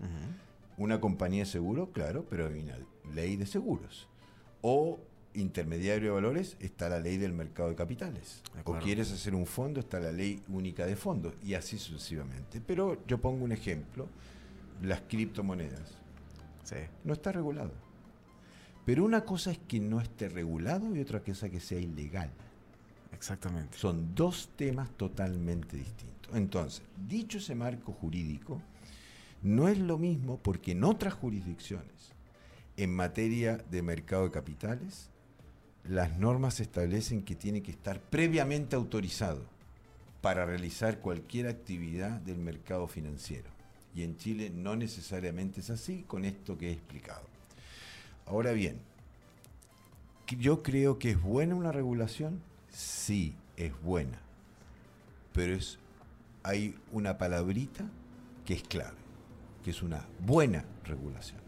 Una compañía de seguro, claro, pero hay una ley de seguros. O intermediario de valores, está la ley del mercado de capitales. o quieres hacer un fondo, está la ley única de fondos. Y así sucesivamente. Pero yo pongo un ejemplo, las criptomonedas. No está regulado. Pero una cosa es que no esté regulado y otra cosa es que sea ilegal. Exactamente. Son dos temas totalmente distintos. Entonces, dicho ese marco jurídico, no es lo mismo porque en otras jurisdicciones, en materia de mercado de capitales, las normas establecen que tiene que estar previamente autorizado para realizar cualquier actividad del mercado financiero. Y en Chile no necesariamente es así con esto que he explicado. Ahora bien, yo creo que es buena una regulación, sí, es buena, pero es, hay una palabrita que es clave, que es una buena regulación.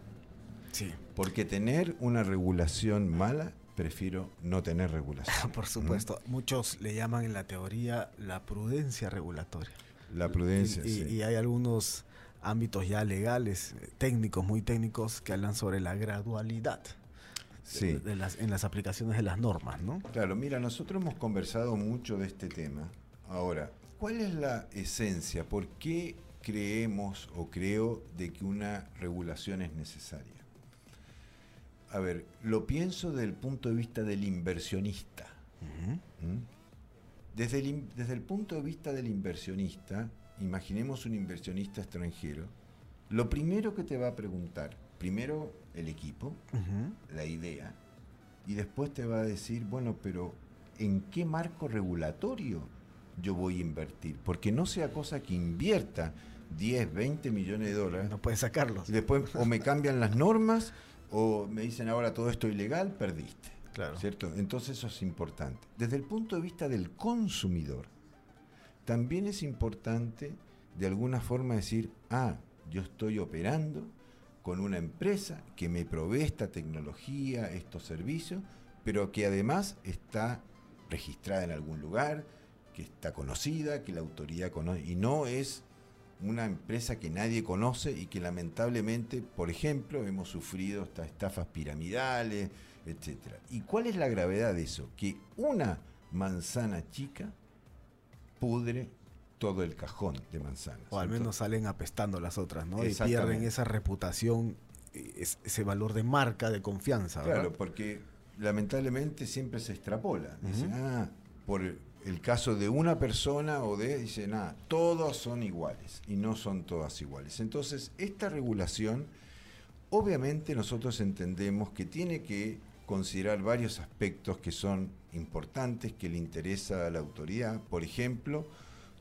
Sí. Porque tener una regulación mala prefiero no tener regulación. Por supuesto, muchos le llaman en la teoría la prudencia regulatoria. La prudencia, y, sí. y hay algunos ámbitos ya legales, técnicos, muy técnicos, que hablan sobre la gradualidad. Sí. De, las, en las aplicaciones de las normas, ¿no? Claro, mira, nosotros hemos conversado mucho de este tema. Ahora, ¿cuál es la esencia? ¿Por qué creemos o creo de que una regulación es necesaria? A ver, lo pienso desde el punto de vista del inversionista. ¿Mm? Desde, el, desde el punto de vista del inversionista, imaginemos un inversionista extranjero, lo primero que te va a preguntar, primero el equipo, la idea, y después te va a decir, bueno, pero ¿en qué marco regulatorio yo voy a invertir? Porque no sea cosa que invierta 10, 20 millones de dólares. No puedes sacarlos. Y después o me cambian las normas o me dicen ahora todo esto ilegal, perdiste. Claro. ¿Cierto? Entonces eso es importante. Desde el punto de vista del consumidor, también es importante de alguna forma decir, ah, yo estoy operando con una empresa que me provee esta tecnología, estos servicios, pero que además está registrada en algún lugar, que está conocida, que la autoridad conoce, y no es una empresa que nadie conoce y que lamentablemente, por ejemplo, hemos sufrido estas estafas piramidales, etcétera. ¿Y cuál es la gravedad de eso? Que una manzana chica pudre todo el cajón de manzanas. O al menos salen apestando las otras, ¿no? Y pierden esa reputación, ese valor de marca, de confianza. ¿verdad? Claro, porque lamentablemente siempre se extrapola. Dicen, ah, por el caso de una persona o de, dicen, ah, todos son iguales y no son todas iguales. Entonces, esta regulación, obviamente nosotros entendemos que tiene que considerar varios aspectos que son importantes, que le interesa a la autoridad. Por ejemplo,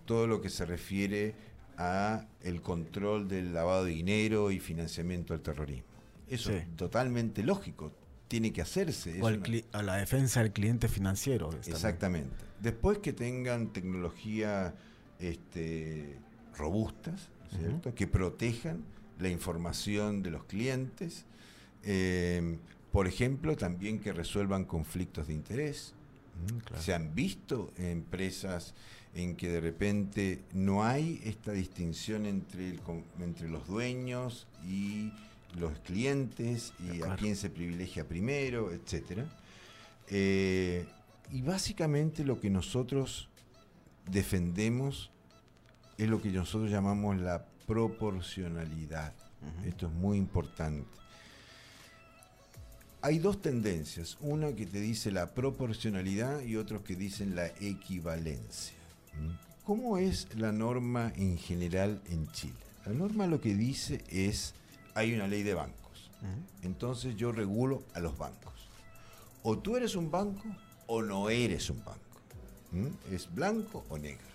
todo lo que se refiere a el control del lavado de dinero y financiamiento del terrorismo. Eso sí. es totalmente lógico, tiene que hacerse. O una... a la defensa del cliente financiero. Exactamente. Después que tengan tecnología este, robustas, ¿cierto? Uh -huh. que protejan la información de los clientes. Eh, por ejemplo, también que resuelvan conflictos de interés. Mm, claro. Se han visto empresas en que de repente no hay esta distinción entre, el, entre los dueños y los clientes y a quién se privilegia primero, etc. Eh, y básicamente lo que nosotros defendemos es lo que nosotros llamamos la proporcionalidad. Uh -huh. Esto es muy importante. Hay dos tendencias, una que te dice la proporcionalidad y otros que dicen la equivalencia. ¿Cómo es la norma en general en Chile? La norma lo que dice es, hay una ley de bancos. Entonces yo regulo a los bancos. O tú eres un banco o no eres un banco. Es blanco o negro.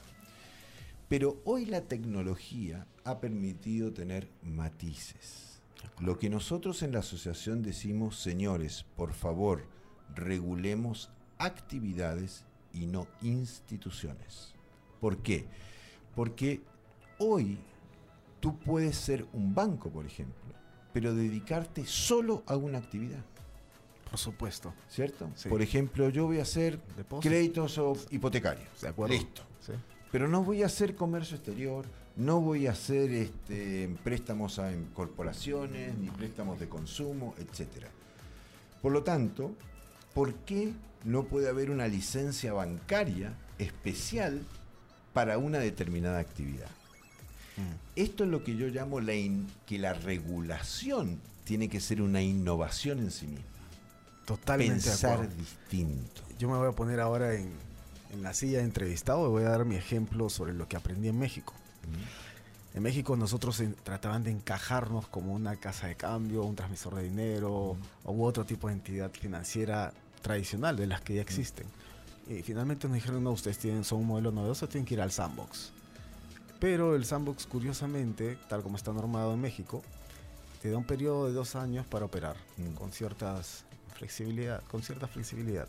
Pero hoy la tecnología ha permitido tener matices. Lo que nosotros en la asociación decimos, señores, por favor, regulemos actividades y no instituciones. ¿Por qué? Porque hoy tú puedes ser un banco, por ejemplo, pero dedicarte solo a una actividad. Por supuesto. ¿Cierto? Sí. Por ejemplo, yo voy a hacer Depósito. créditos o hipotecarios. De acuerdo. Listo. Sí. Pero no voy a hacer comercio exterior, no voy a hacer este, préstamos a corporaciones, ni préstamos de consumo, etc. Por lo tanto, ¿por qué no puede haber una licencia bancaria especial para una determinada actividad? Mm. Esto es lo que yo llamo la que la regulación tiene que ser una innovación en sí misma. Totalmente Pensar distinto. Yo me voy a poner ahora en, en la silla de entrevistado y voy a dar mi ejemplo sobre lo que aprendí en México. En México nosotros en- trataban de encajarnos como una casa de cambio, un transmisor de dinero o u otro tipo de entidad financiera tradicional de las que ya existen. Y finalmente nos dijeron, no, ustedes tienen, son un modelo novedoso, tienen que ir al sandbox. Pero el sandbox, curiosamente, tal como está normado en México, te da un periodo de dos años para operar Mm. con, ciertas flexibilidad, con cierta flexibilidad.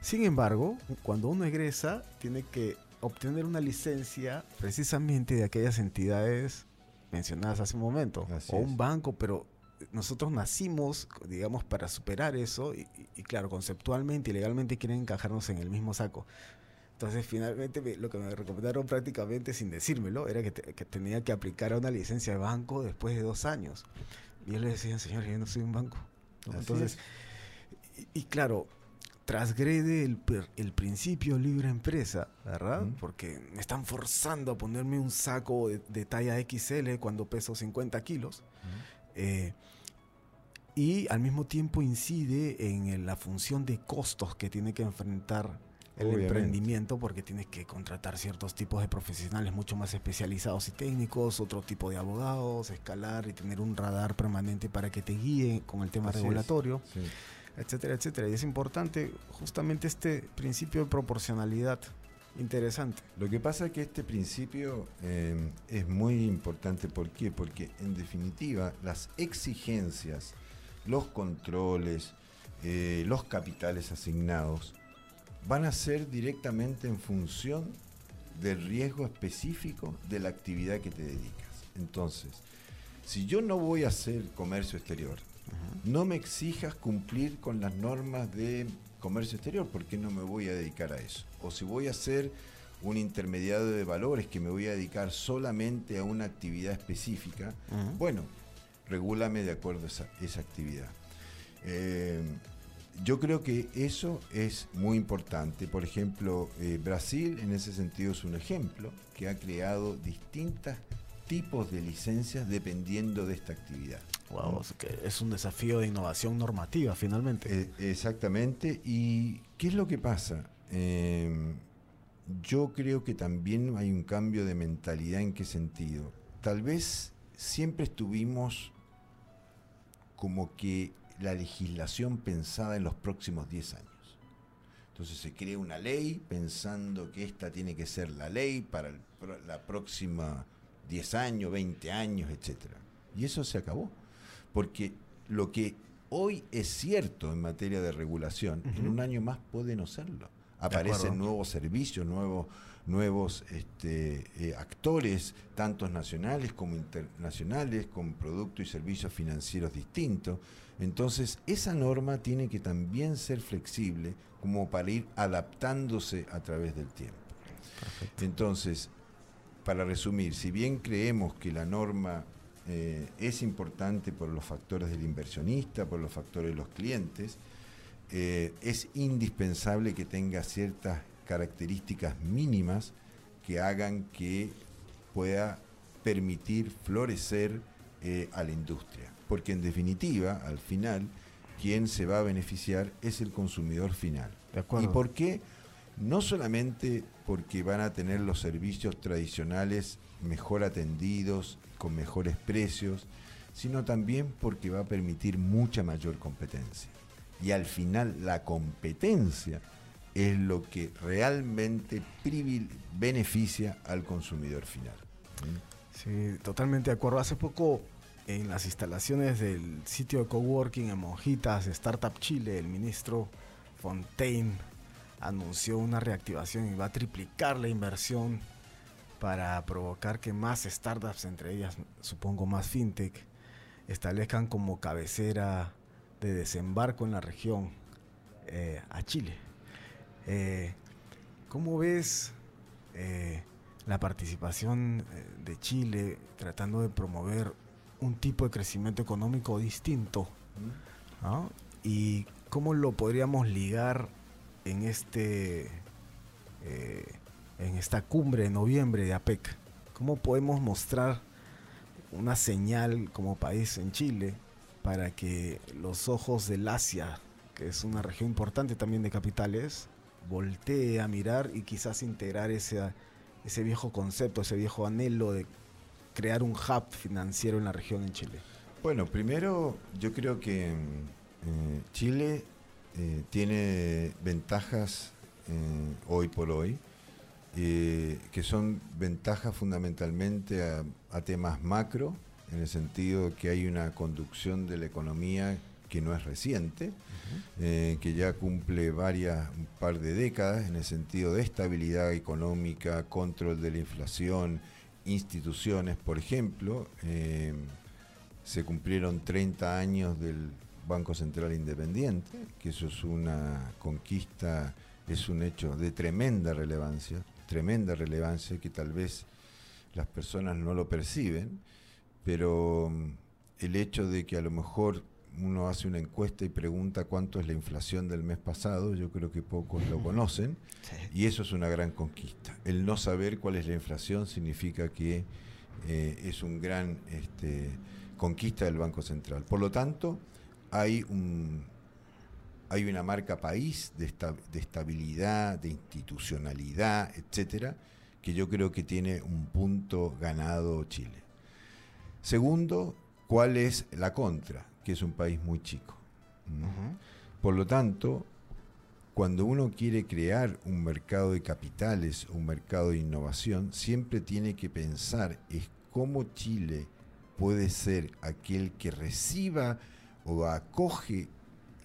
Sin embargo, cuando uno egresa, tiene que obtener una licencia precisamente de aquellas entidades mencionadas hace un momento, Así o es. un banco, pero nosotros nacimos, digamos, para superar eso y, claro, conceptualmente y legalmente quieren encajarnos en el mismo saco. Entonces, finalmente, me- lo que me recomendaron prácticamente sin decírmelo era que, te- que tenía que aplicar a una licencia de banco después de dos años. Y yo le decía, señor, yo no soy un banco. Entonces, y, y claro, transgrede el, el principio libre empresa, ¿verdad? Porque me están forzando a ponerme un saco de, de talla XL cuando peso 50 kilos. Eh, y al mismo tiempo incide en la función de costos que tiene que enfrentar el Obviamente. emprendimiento porque tienes que contratar ciertos tipos de profesionales mucho más especializados y técnicos, otro tipo de abogados, escalar y tener un radar permanente para que te guíen con el tema Así regulatorio, Sí. Etcétera, etcétera. Y es importante justamente este principio de proporcionalidad interesante. Lo que pasa es que este principio eh, es muy importante. ¿Por qué? Porque en definitiva las exigencias, los controles, eh, los capitales asignados van a ser directamente en función del riesgo específico de la actividad que te dedicas. Entonces, si yo no voy a hacer comercio exterior, no me exijas cumplir con las normas de comercio exterior, porque no me voy a dedicar a eso. O si voy a ser un intermediario de valores que me voy a dedicar solamente a una actividad específica, bueno, regúlame de acuerdo a esa, esa actividad. Eh, yo creo que eso es muy importante. Por ejemplo, eh, Brasil en ese sentido es un ejemplo que ha creado distintos tipos de licencias dependiendo de esta actividad. Wow, es un desafío de innovación normativa finalmente. Eh, exactamente. ¿Y qué es lo que pasa? Eh, yo creo que también hay un cambio de mentalidad. ¿En qué sentido? Tal vez siempre estuvimos como que la legislación pensada en los próximos 10 años. Entonces se crea una ley pensando que esta tiene que ser la ley para el la próxima 10 años, 20 años, etc. Y eso se acabó. Porque lo que hoy es cierto en materia de regulación, en un año más puede no serlo. Aparecen nuevos servicios, nuevos, nuevos este, eh, actores, tantos nacionales como internacionales, con productos y servicios financieros distintos. Entonces, esa norma tiene que también ser flexible como para ir adaptándose a través del tiempo. Entonces, para resumir, si bien creemos que la norma eh, es importante por los factores del inversionista, por los factores de los clientes, eh, es indispensable que tenga ciertas características mínimas que hagan que pueda permitir florecer eh, a la industria. Porque en definitiva, al final, quien se va a beneficiar es el consumidor final. De acuerdo. ¿Y por qué? No solamente porque van a tener los servicios tradicionales mejor atendidos, con mejores precios, sino también porque va a permitir mucha mayor competencia. Y al final la competencia es lo que realmente beneficia al consumidor final. Sí, totalmente de acuerdo. Hace poco en las instalaciones del sitio de coworking en Monjitas, Startup Chile, el ministro Fontaine anunció una reactivación y va a triplicar la inversión para provocar que más startups, entre ellas supongo más fintech, establezcan como cabecera de desembarco en la región eh, a Chile. Eh, ¿Cómo ves eh, la participación de Chile tratando de promover un tipo de crecimiento económico distinto? ¿Y cómo lo podríamos ligar en este en esta cumbre de noviembre de APEC? ¿Cómo podemos mostrar una señal como país en Chile para que los ojos del Asia, que es una región importante también de capitales, voltee a mirar y quizás integrar ese, ese viejo concepto, ese viejo anhelo de crear un hub financiero en la región en Chile? Bueno, primero yo creo que eh, Chile eh, tiene ventajas eh, hoy por hoy eh, que son ventajas fundamentalmente a, temas macro, en el sentido que hay una conducción de la economía que no es reciente, eh, que ya cumple varias, un par de décadas en el sentido de estabilidad económica, control de la inflación, instituciones, por ejemplo, eh, se cumplieron 30 años del Banco Central Independiente, que eso es una conquista, es un hecho de tremenda relevancia, tremenda relevancia que tal vez las personas no lo perciben, pero mm, el hecho de que a lo mejor uno hace una encuesta y pregunta cuánto es la inflación del mes pasado, yo creo que pocos lo conocen, y eso es una gran conquista. El no saber cuál es la inflación significa que eh, es un gran este, conquista del Banco Central. Por lo tanto, hay un, hay una marca país de, de estabilidad, de institucionalidad, etcétera, que yo creo que tiene un punto ganado Chile. Segundo, ¿cuál es la contra? Que es un país muy chico. Por lo tanto, cuando uno quiere crear un mercado de capitales, un mercado de innovación, siempre tiene que pensar es cómo Chile puede ser aquel que reciba o acoge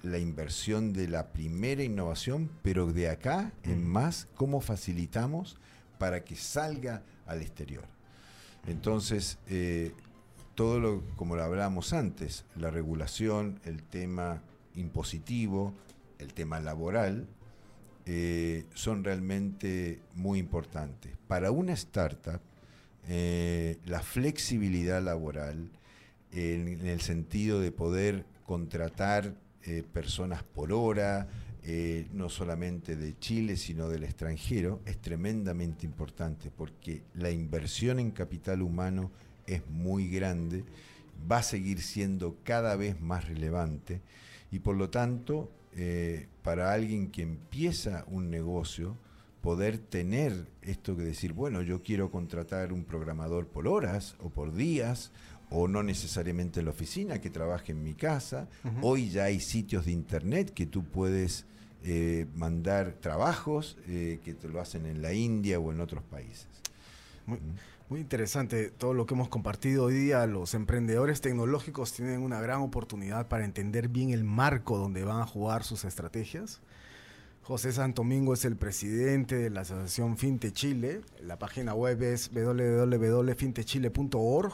la inversión de la primera innovación, pero de acá en mm. más, cómo facilitamos para que salga al exterior. Entonces, eh, todo lo, como lo hablábamos antes, la regulación, el tema impositivo, el tema laboral, eh, son realmente muy importantes. Para una startup, eh, la flexibilidad laboral, en, el sentido de poder contratar eh, personas por hora, eh, no solamente de Chile, sino del extranjero, es tremendamente importante porque la inversión en capital humano es muy grande, va a seguir siendo cada vez más relevante y por lo tanto, eh, para alguien que empieza un negocio, poder tener esto que decir, bueno, yo quiero contratar un programador por horas o por días o no necesariamente en la oficina, que trabaje en mi casa. Hoy ya hay sitios de internet que tú puedes eh, mandar trabajos eh, que te lo hacen en la India o en otros países. Muy, interesante todo lo que hemos compartido hoy día. Los emprendedores tecnológicos tienen una gran oportunidad para entender bien el marco donde van a jugar sus estrategias. José Santomingo es el presidente de la Asociación Finte Chile. La página web es www.fintechile.org.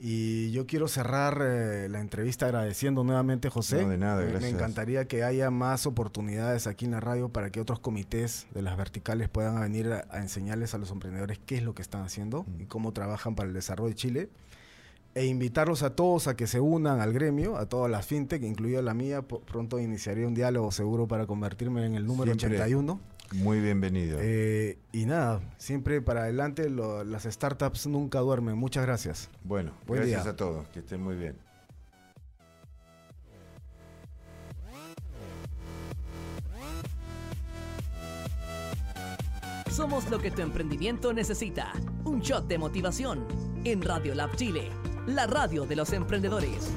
Y yo quiero cerrar eh, la entrevista agradeciendo nuevamente, José. No, de nada, gracias. Me encantaría que haya más oportunidades aquí en la radio para que otros comités de las verticales puedan venir a, enseñarles a los emprendedores qué es lo que están haciendo y cómo trabajan para el desarrollo de Chile. E invitarlos a todos a que se unan al gremio, a todas las fintech, incluida la mía. Pronto iniciaré un diálogo seguro para convertirme en el número 81. Muy bienvenido. Eh, y nada, siempre para adelante, las startups nunca duermen. Muchas gracias. Bueno, gracias a todos, que estén muy bien. Somos lo que tu emprendimiento necesita. Un shot de motivación en Radio Lab Chile, la radio de los emprendedores.